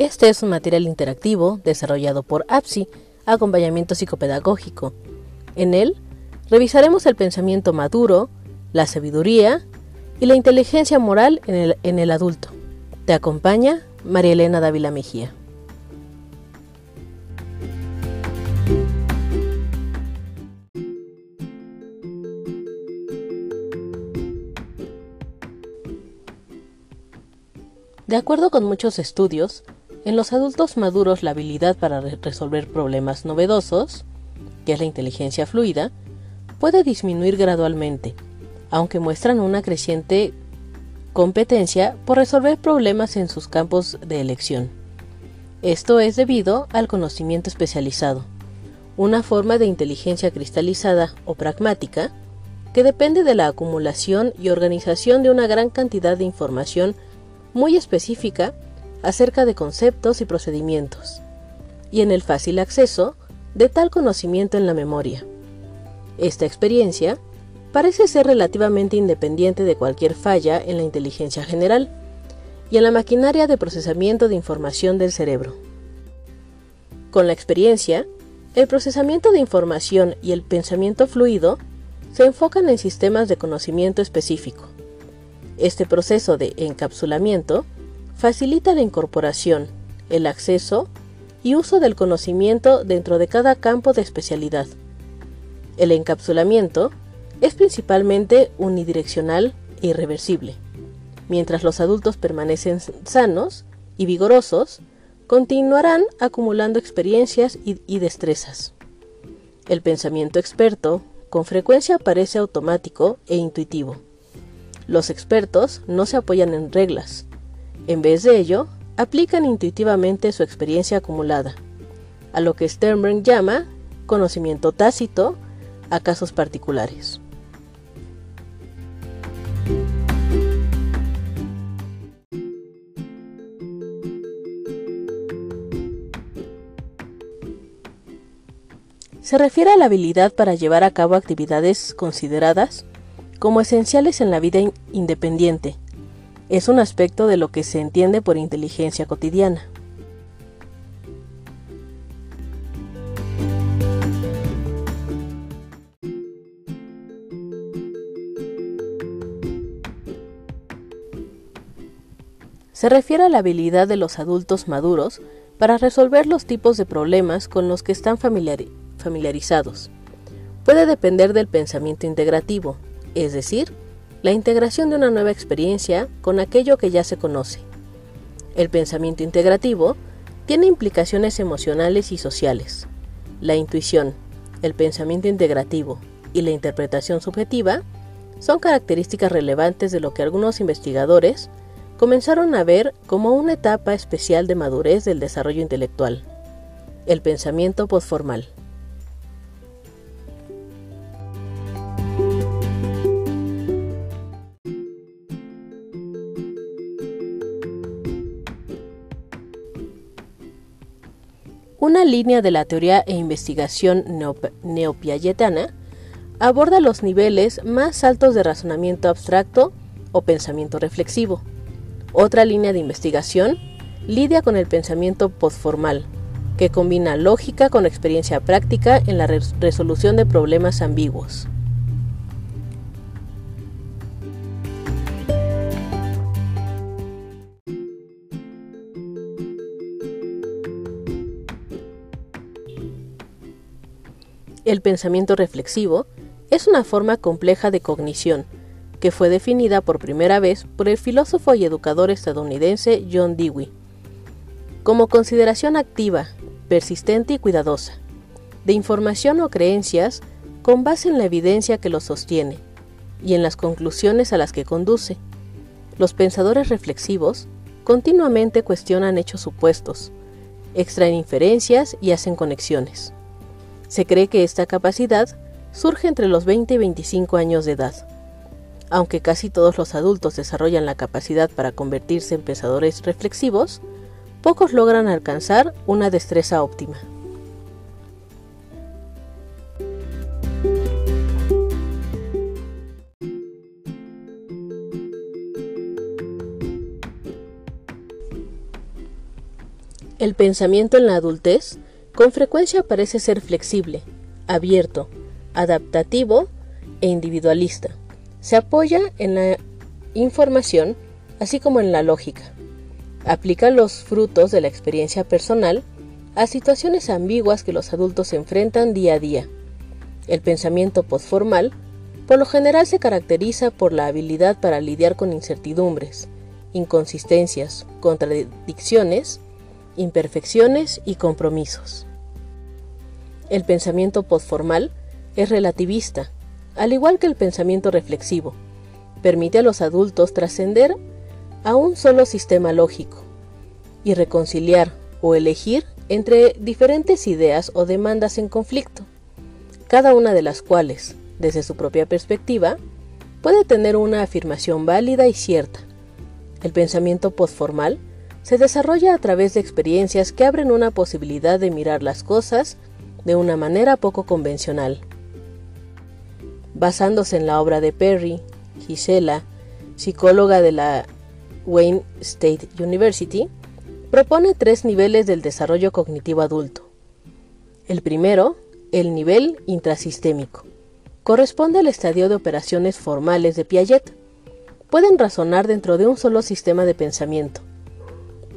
Este es un material interactivo desarrollado por APSI, acompañamiento psicopedagógico. En él revisaremos el pensamiento maduro, la sabiduría y la inteligencia moral en el, en el adulto. Te acompaña María Elena Dávila Mejía. De acuerdo con muchos estudios, en los adultos maduros la habilidad para resolver problemas novedosos, que es la inteligencia fluida, puede disminuir gradualmente, aunque muestran una creciente competencia por resolver problemas en sus campos de elección. Esto es debido al conocimiento especializado, una forma de inteligencia cristalizada o pragmática que depende de la acumulación y organización de una gran cantidad de información muy específica acerca de conceptos y procedimientos, y en el fácil acceso de tal conocimiento en la memoria. Esta experiencia parece ser relativamente independiente de cualquier falla en la inteligencia general y en la maquinaria de procesamiento de información del cerebro. Con la experiencia, el procesamiento de información y el pensamiento fluido se enfocan en sistemas de conocimiento específico, este proceso de encapsulamiento facilita la incorporación, el acceso y uso del conocimiento dentro de cada campo de especialidad. El encapsulamiento es principalmente unidireccional e irreversible. Mientras los adultos permanecen sanos y vigorosos, continuarán acumulando experiencias y, y destrezas. El pensamiento experto con frecuencia parece automático e intuitivo los expertos no se apoyan en reglas. En vez de ello, aplican intuitivamente su experiencia acumulada, a lo que Sternberg llama conocimiento tácito a casos particulares. Se refiere a la habilidad para llevar a cabo actividades consideradas como esenciales en la vida independiente. Es un aspecto de lo que se entiende por inteligencia cotidiana. Se refiere a la habilidad de los adultos maduros para resolver los tipos de problemas con los que están familiarizados. Puede depender del pensamiento integrativo, es decir, la integración de una nueva experiencia con aquello que ya se conoce. El pensamiento integrativo tiene implicaciones emocionales y sociales. La intuición, el pensamiento integrativo y la interpretación subjetiva son características relevantes de lo que algunos investigadores comenzaron a ver como una etapa especial de madurez del desarrollo intelectual, el pensamiento postformal. Una línea de la teoría e investigación neopiagetana aborda los niveles más altos de razonamiento abstracto o pensamiento reflexivo. Otra línea de investigación lidia con el pensamiento postformal, que combina lógica con experiencia práctica en la resolución de problemas ambiguos. El pensamiento reflexivo es una forma compleja de cognición que fue definida por primera vez por el filósofo y educador estadounidense John Dewey como consideración activa, persistente y cuidadosa, de información o creencias con base en la evidencia que lo sostiene y en las conclusiones a las que conduce. Los pensadores reflexivos continuamente cuestionan hechos supuestos, extraen inferencias y hacen conexiones. Se cree que esta capacidad surge entre los 20 y 25 años de edad. Aunque casi todos los adultos desarrollan la capacidad para convertirse en pensadores reflexivos, pocos logran alcanzar una destreza óptima. El pensamiento en la adultez con frecuencia parece ser flexible, abierto, adaptativo e individualista. Se apoya en la información así como en la lógica. Aplica los frutos de la experiencia personal a situaciones ambiguas que los adultos enfrentan día a día. El pensamiento postformal por lo general se caracteriza por la habilidad para lidiar con incertidumbres, inconsistencias, contradicciones, imperfecciones y compromisos. El pensamiento postformal es relativista, al igual que el pensamiento reflexivo. Permite a los adultos trascender a un solo sistema lógico y reconciliar o elegir entre diferentes ideas o demandas en conflicto, cada una de las cuales, desde su propia perspectiva, puede tener una afirmación válida y cierta. El pensamiento postformal se desarrolla a través de experiencias que abren una posibilidad de mirar las cosas de una manera poco convencional. Basándose en la obra de Perry, Gisela, psicóloga de la Wayne State University, propone tres niveles del desarrollo cognitivo adulto. El primero, el nivel intrasistémico, corresponde al estadio de operaciones formales de Piaget. Pueden razonar dentro de un solo sistema de pensamiento,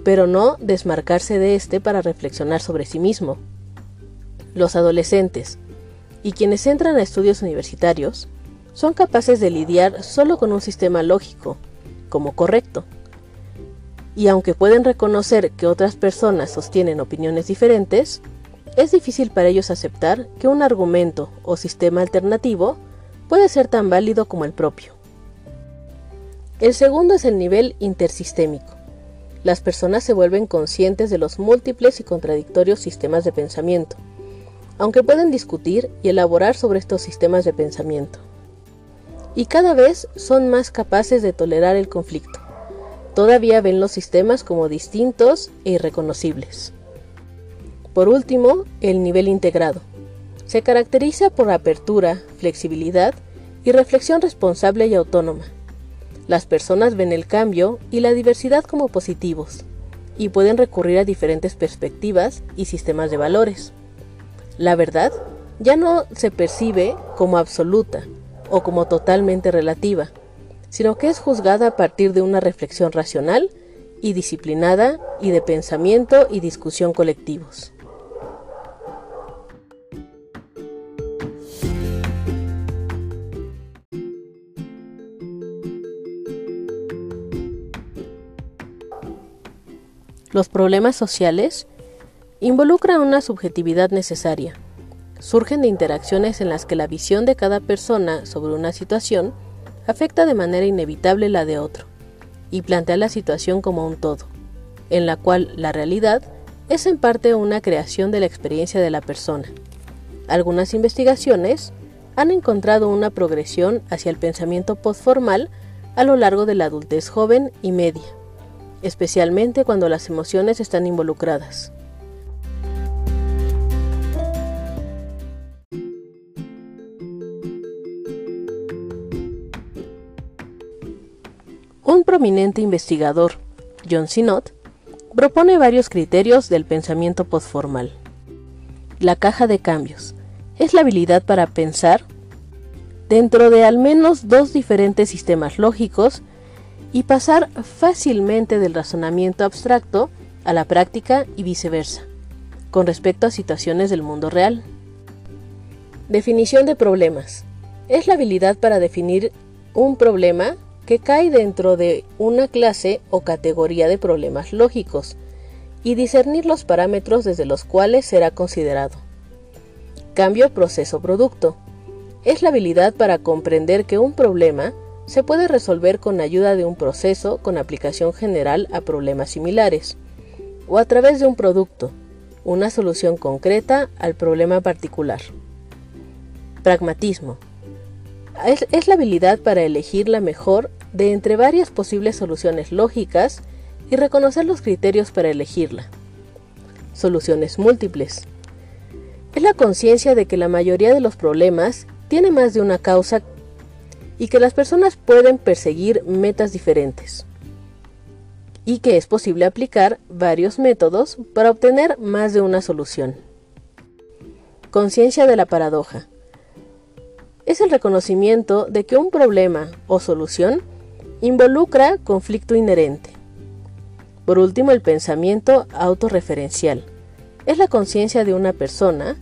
pero no desmarcarse de éste para reflexionar sobre sí mismo. Los adolescentes y quienes entran a estudios universitarios son capaces de lidiar solo con un sistema lógico, como correcto. Y aunque pueden reconocer que otras personas sostienen opiniones diferentes, es difícil para ellos aceptar que un argumento o sistema alternativo puede ser tan válido como el propio. El segundo es el nivel intersistémico. Las personas se vuelven conscientes de los múltiples y contradictorios sistemas de pensamiento, aunque pueden discutir y elaborar sobre estos sistemas de pensamiento. Y cada vez son más capaces de tolerar el conflicto. Todavía ven los sistemas como distintos e irreconocibles. Por último, el nivel integrado. Se caracteriza por apertura, flexibilidad y reflexión responsable y autónoma. Las personas ven el cambio y la diversidad como positivos y pueden recurrir a diferentes perspectivas y sistemas de valores. La verdad ya no se percibe como absoluta o como totalmente relativa, sino que es juzgada a partir de una reflexión racional y disciplinada y de pensamiento y discusión colectivos. Los problemas sociales involucra una subjetividad necesaria. Surgen de interacciones en las que la visión de cada persona sobre una situación afecta de manera inevitable la de otro, y plantea la situación como un todo, en la cual la realidad es en parte una creación de la experiencia de la persona. Algunas investigaciones han encontrado una progresión hacia el pensamiento postformal a lo largo de la adultez joven y media, especialmente cuando las emociones están involucradas. Un prominente investigador, John Sinnott, propone varios criterios del pensamiento postformal. La caja de cambios es la habilidad para pensar dentro de al menos dos diferentes sistemas lógicos y pasar fácilmente del razonamiento abstracto a la práctica y viceversa, con respecto a situaciones del mundo real. Definición de problemas. Es la habilidad para definir un problema que cae dentro de una clase o categoría de problemas lógicos y discernir los parámetros desde los cuales será considerado. Cambio proceso-producto. Es la habilidad para comprender que un problema se puede resolver con ayuda de un proceso con aplicación general a problemas similares, o a través de un producto, una solución concreta al problema particular. Pragmatismo es, la habilidad para elegir la mejor de entre varias posibles soluciones lógicas y reconocer los criterios para elegirla. Soluciones múltiples. Es la conciencia de que la mayoría de los problemas tiene más de una causa y que las personas pueden perseguir metas diferentes. y que es posible aplicar varios métodos para obtener más de una solución. Conciencia de la paradoja. Es el reconocimiento de que un problema o solución involucra conflicto inherente. Por último, el pensamiento autorreferencial. Es la conciencia de una persona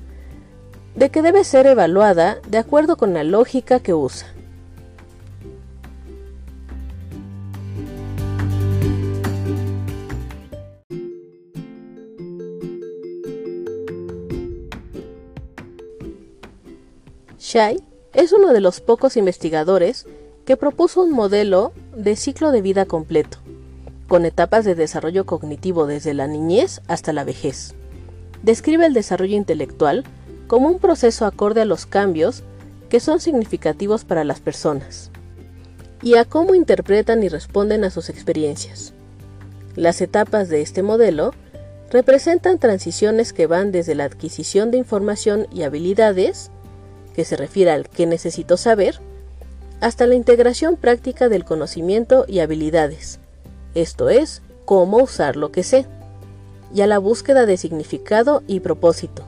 de que debe ser evaluada de acuerdo con la lógica que usa. Shai es uno de los pocos investigadores que propuso un modelo de ciclo de vida completo, con etapas de desarrollo cognitivo desde la niñez hasta la vejez. Describe el desarrollo intelectual como un proceso acorde a los cambios que son significativos para las personas y a cómo interpretan y responden a sus experiencias. Las etapas de este modelo representan transiciones que van desde la adquisición de información y habilidades que se refiere al que necesito saber, hasta la integración práctica del conocimiento y habilidades, esto es, cómo usar lo que sé, y a la búsqueda de significado y propósito,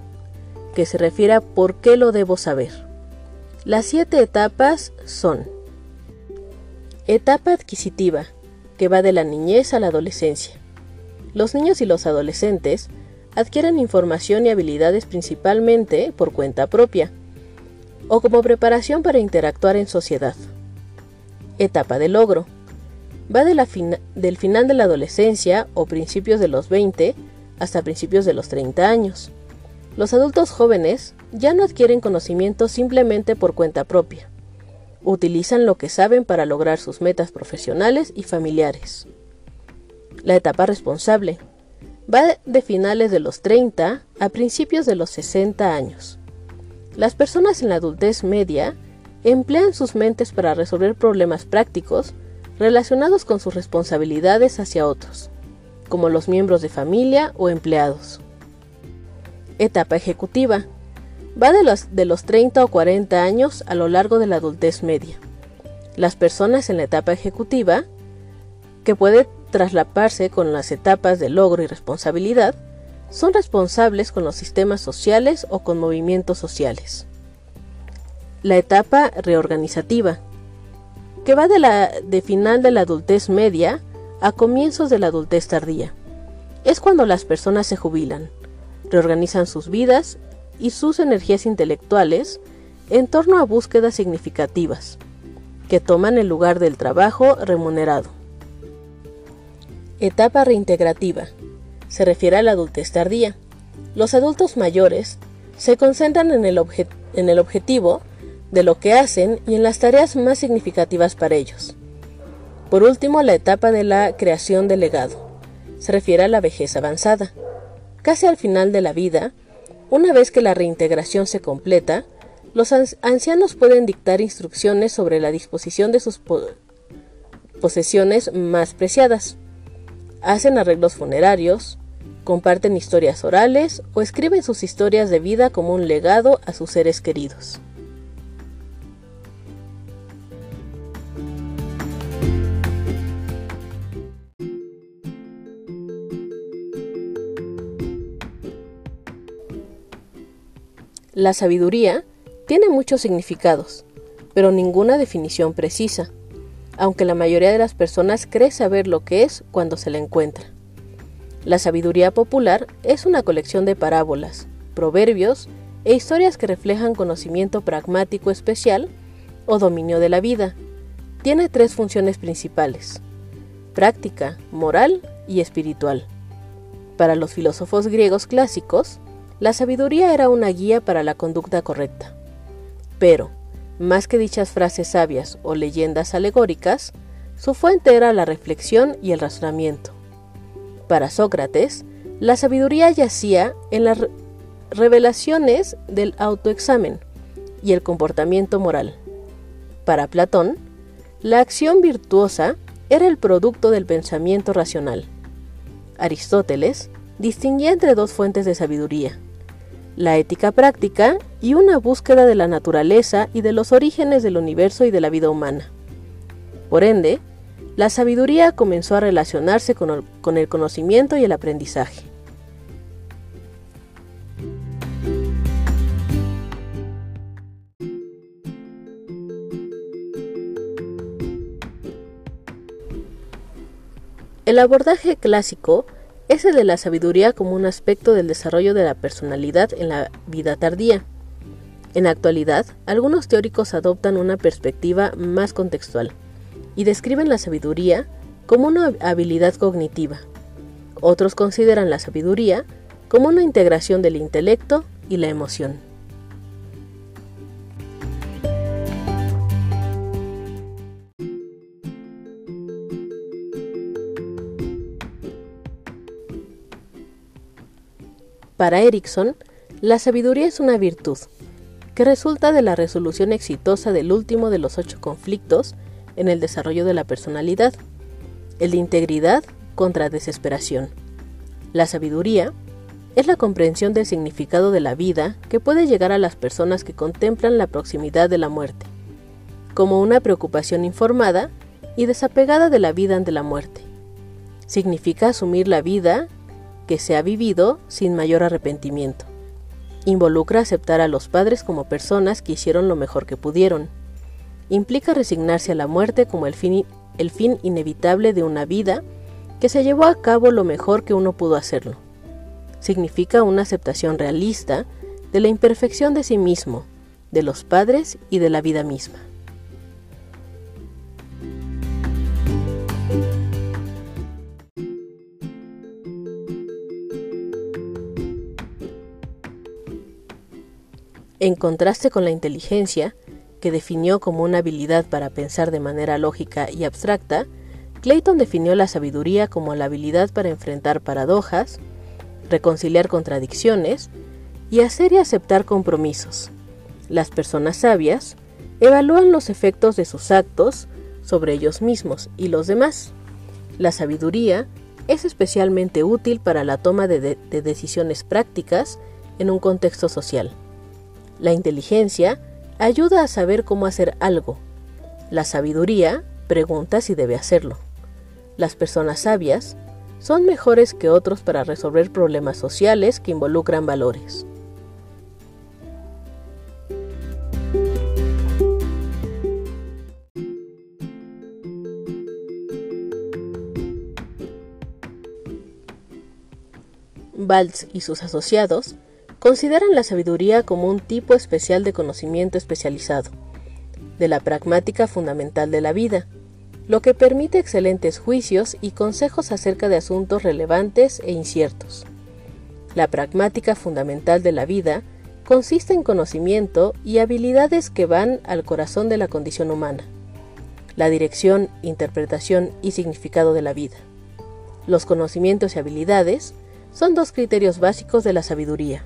que se refiere a por qué lo debo saber. Las siete etapas son Etapa adquisitiva, que va de la niñez a la adolescencia. Los niños y los adolescentes adquieren información y habilidades principalmente por cuenta propia, o como preparación para interactuar en sociedad. Etapa de logro. Va del final de la adolescencia o principios de los 20 hasta principios de los 30 años. Los adultos jóvenes ya no adquieren conocimiento simplemente por cuenta propia. Utilizan lo que saben para lograr sus metas profesionales y familiares. La etapa responsable va de finales de los 30 a principios de los 60 años. Las personas en la adultez media emplean sus mentes para resolver problemas prácticos relacionados con sus responsabilidades hacia otros, como los miembros de familia o empleados. Etapa ejecutiva. Va de los, de los 30 o 40 años a lo largo de la adultez media. Las personas en la etapa ejecutiva, que puede traslaparse con las etapas de logro y responsabilidad, son responsables con los sistemas sociales o con movimientos sociales. La etapa reorganizativa, que va de, la, de final de la adultez media a comienzos de la adultez tardía. Es cuando las personas se jubilan, reorganizan sus vidas y sus energías intelectuales en torno a búsquedas significativas, que toman el lugar del trabajo remunerado. Etapa reintegrativa, se refiere a la adultez tardía. Los adultos mayores se concentran en el, objetivo de lo que hacen y en las tareas más significativas para ellos. Por último, la etapa de la creación del legado. Se refiere a la vejez avanzada. Casi al final de la vida, una vez que la reintegración se completa, los ancianos pueden dictar instrucciones sobre la disposición de sus posesiones más preciadas. Hacen arreglos funerarios, comparten historias orales o escriben sus historias de vida como un legado a sus seres queridos. La sabiduría tiene muchos significados, pero ninguna definición precisa, aunque la mayoría de las personas cree saber lo que es cuando se la encuentra. La sabiduría popular es una colección de parábolas, proverbios e historias que reflejan conocimiento pragmático especial o dominio de la vida. Tiene tres funciones principales, práctica, moral y espiritual. Para los filósofos griegos clásicos, la sabiduría era una guía para la conducta correcta. Pero, más que dichas frases sabias o leyendas alegóricas, su fuente era la reflexión y el razonamiento. Para Sócrates, la sabiduría yacía en las revelaciones del autoexamen y el comportamiento moral. Para Platón, la acción virtuosa era el producto del pensamiento racional. Aristóteles distinguía entre dos fuentes de sabiduría, la ética práctica y una búsqueda de la naturaleza y de los orígenes del universo y de la vida humana. Por ende, la sabiduría comenzó a relacionarse con el conocimiento y el aprendizaje. El abordaje clásico es el de la sabiduría como un aspecto del desarrollo de la personalidad en la vida tardía. En la actualidad, algunos teóricos adoptan una perspectiva más contextual y describen la sabiduría como una habilidad cognitiva. Otros consideran la sabiduría como una integración del intelecto y la emoción. Para Erickson, la sabiduría es una virtud que resulta de la resolución exitosa del último de los ocho conflictos en el desarrollo de la personalidad, el de integridad contra desesperación. La sabiduría es la comprensión del significado de la vida que puede llegar a las personas que contemplan la proximidad de la muerte, como una preocupación informada y desapegada de la vida ante la muerte. Significa asumir la vida que se ha vivido sin mayor arrepentimiento. Involucra aceptar a los padres como personas que hicieron lo mejor que pudieron. Implica resignarse a la muerte como el fin, inevitable de una vida que se llevó a cabo lo mejor que uno pudo hacerlo. Significa una aceptación realista de la imperfección de sí mismo, de los padres y de la vida misma. En contraste con la inteligencia, que definió como una habilidad para pensar de manera lógica y abstracta, Clayton definió la sabiduría como la habilidad para enfrentar paradojas, reconciliar contradicciones y hacer y aceptar compromisos. Las personas sabias evalúan los efectos de sus actos sobre ellos mismos y los demás. La sabiduría es especialmente útil para la toma de, de decisiones prácticas en un contexto social. La inteligencia ayuda a saber cómo hacer algo. La sabiduría pregunta si debe hacerlo. Las personas sabias son mejores que otros para resolver problemas sociales que involucran valores. Baltz y sus asociados consideran la sabiduría como un tipo especial de conocimiento especializado, de la pragmática fundamental de la vida, lo que permite excelentes juicios y consejos acerca de asuntos relevantes e inciertos. La pragmática fundamental de la vida consiste en conocimiento y habilidades que van al corazón de la condición humana, la dirección, interpretación y significado de la vida. Los conocimientos y habilidades son dos criterios básicos de la sabiduría.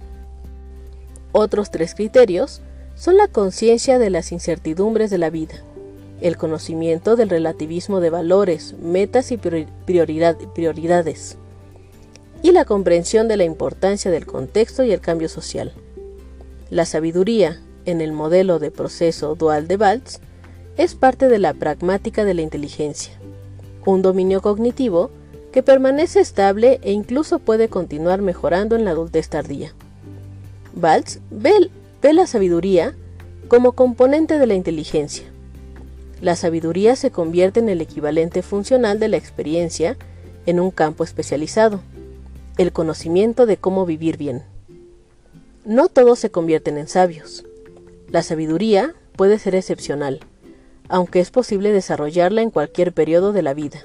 Otros tres criterios son la conciencia de las incertidumbres de la vida, el conocimiento del relativismo de valores, metas y prioridades, y la comprensión de la importancia del contexto y el cambio social. La sabiduría, en el modelo de proceso dual de Baltz, es parte de la pragmática de la inteligencia, un dominio cognitivo que permanece estable e incluso puede continuar mejorando en la adultez tardía. Baltz ve, la sabiduría como componente de la inteligencia. La sabiduría se convierte en el equivalente funcional de la experiencia en un campo especializado, el conocimiento de cómo vivir bien. No todos se convierten en sabios. La sabiduría puede ser excepcional, aunque es posible desarrollarla en cualquier periodo de la vida.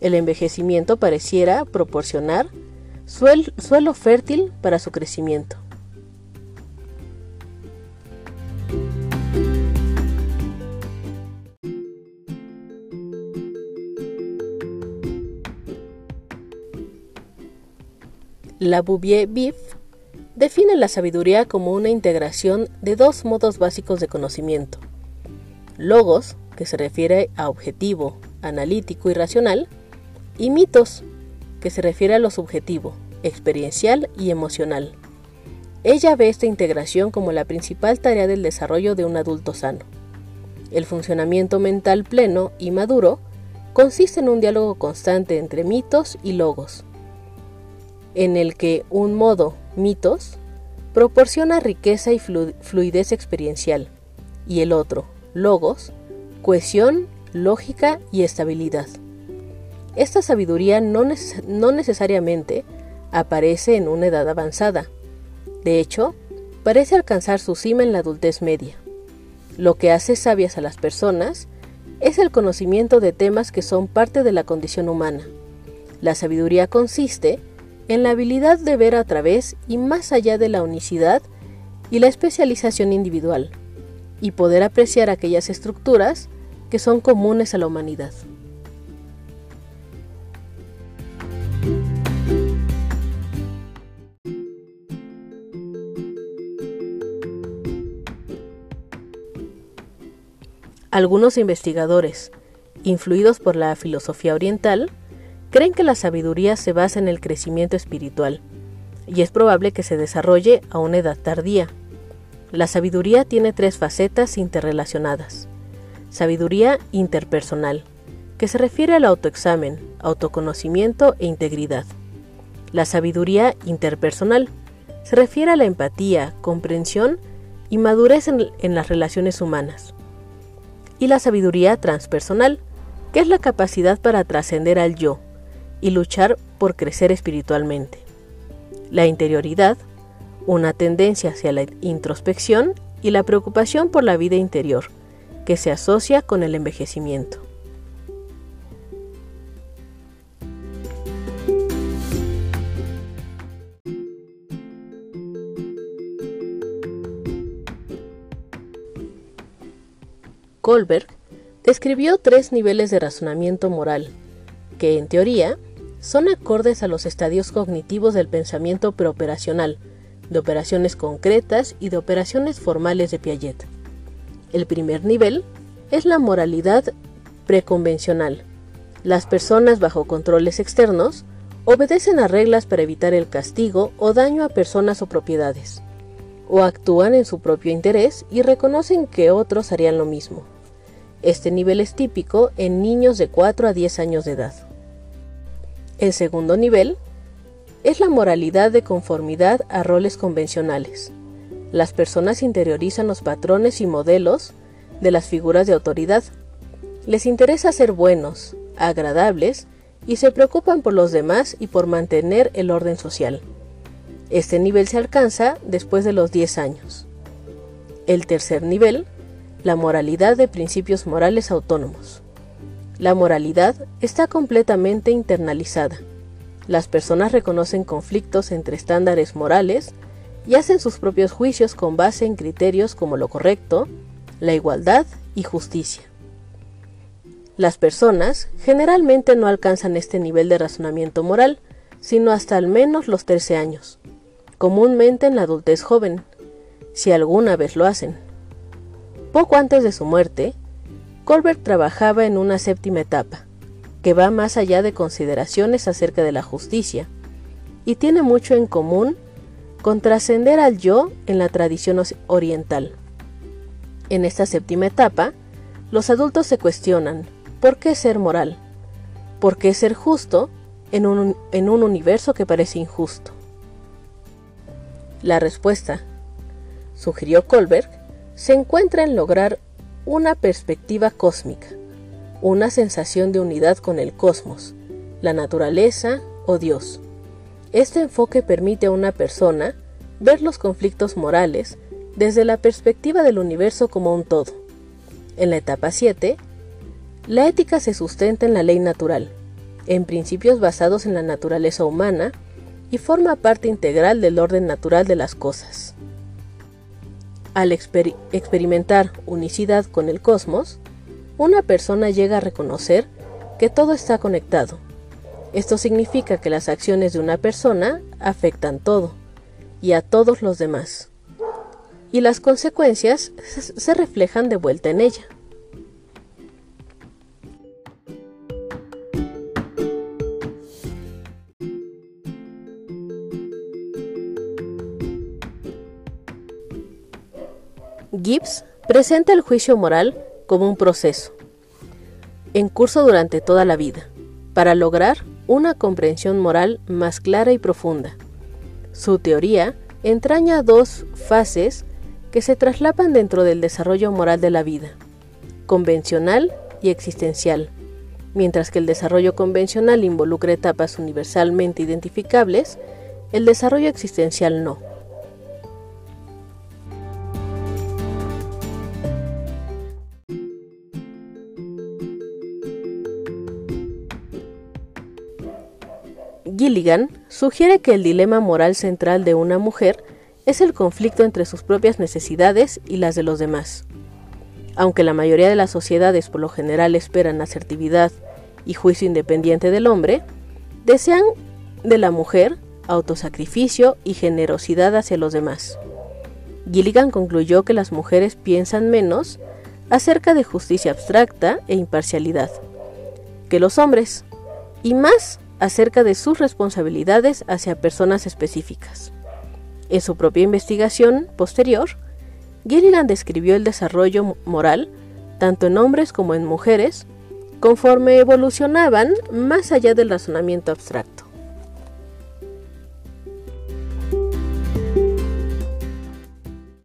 El envejecimiento pareciera proporcionar suelo fértil para su crecimiento. Bouvier-Biff define la sabiduría como una integración de dos modos básicos de conocimiento. Logos, que se refiere a objetivo, analítico y racional, y mitos, que se refiere a lo subjetivo, experiencial y emocional. Ella ve esta integración como la principal tarea del desarrollo de un adulto sano. El funcionamiento mental pleno y maduro consiste en un diálogo constante entre mitos y logos, en el que un modo, mitos, proporciona riqueza y fluidez experiencial, y el otro, logos, cohesión, lógica y estabilidad. Esta sabiduría no, no necesariamente aparece en una edad avanzada. De hecho, parece alcanzar su cima en la adultez media. Lo que hace sabias a las personas es el conocimiento de temas que son parte de la condición humana. La sabiduría consiste en la habilidad de ver a través y más allá de la unicidad y la especialización individual, y poder apreciar aquellas estructuras que son comunes a la humanidad. Algunos investigadores, influidos por la filosofía oriental, creen que la sabiduría se basa en el crecimiento espiritual, y es probable que se desarrolle a una edad tardía. La sabiduría tiene tres facetas interrelacionadas. Sabiduría interpersonal, que se refiere al autoexamen, autoconocimiento e integridad. La sabiduría interpersonal se refiere a la empatía, comprensión y madurez en, en las relaciones humanas y la sabiduría transpersonal, que es la capacidad para trascender al yo y luchar por crecer espiritualmente. La interioridad, una tendencia hacia la introspección y la preocupación por la vida interior, que se asocia con el envejecimiento. Goldberg describió tres niveles de razonamiento moral, que en teoría son acordes a los estadios cognitivos del pensamiento preoperacional, de operaciones concretas y de operaciones formales de Piaget. El primer nivel es la moralidad preconvencional. Las personas bajo controles externos obedecen a reglas para evitar el castigo o daño a personas o propiedades, o actúan en su propio interés y reconocen que otros harían lo mismo. Este nivel es típico en niños de 4 a 10 años de edad. El segundo nivel es la moralidad de conformidad a roles convencionales. Las personas interiorizan los patrones y modelos de las figuras de autoridad. Les interesa ser buenos, agradables y se preocupan por los demás y por mantener el orden social. Este nivel se alcanza después de los 10 años. El tercer nivel la moralidad de principios morales autónomos. La moralidad está completamente internalizada. Las personas reconocen conflictos entre estándares morales y hacen sus propios juicios con base en criterios como lo correcto, la igualdad y justicia. Las personas generalmente no alcanzan este nivel de razonamiento moral, sino hasta al menos los 13 años, comúnmente en la adultez joven, si alguna vez lo hacen. Poco antes de su muerte, Colbert trabajaba en una séptima etapa, que va más allá de consideraciones acerca de la justicia, y tiene mucho en común con trascender al yo en la tradición oriental. En esta séptima etapa, los adultos se cuestionan, ¿por qué ser moral? ¿Por qué ser justo en un, en un universo que parece injusto? La respuesta, sugirió Colbert, se encuentra en lograr una perspectiva cósmica, una sensación de unidad con el cosmos, la naturaleza o Dios. Este enfoque permite a una persona ver los conflictos morales desde la perspectiva del universo como un todo. En la etapa 7, la ética se sustenta en la ley natural, en principios basados en la naturaleza humana y forma parte integral del orden natural de las cosas. Al experimentar unicidad con el cosmos, una persona llega a reconocer que todo está conectado. Esto significa que las acciones de una persona afectan todo y a todos los demás, y las consecuencias se reflejan de vuelta en ella. Gibbs presenta el juicio moral como un proceso. en curso durante toda la vida, para lograr una comprensión moral más clara y profunda. Su teoría entraña dos fases que se traslapan dentro del desarrollo moral de la vida, convencional y existencial, mientras que el desarrollo convencional involucra etapas universalmente identificables, el desarrollo existencial no. Gilligan sugiere que el dilema moral central de una mujer es el conflicto entre sus propias necesidades y las de los demás. Aunque la mayoría de las sociedades por lo general esperan asertividad y juicio independiente del hombre, desean de la mujer autosacrificio y generosidad hacia los demás. Gilligan concluyó que las mujeres piensan menos acerca de justicia abstracta e imparcialidad que los hombres, y más acerca de sus responsabilidades hacia personas específicas. En su propia investigación posterior, Gilligan describió el desarrollo moral, tanto en hombres como en mujeres, conforme evolucionaban más allá del razonamiento abstracto.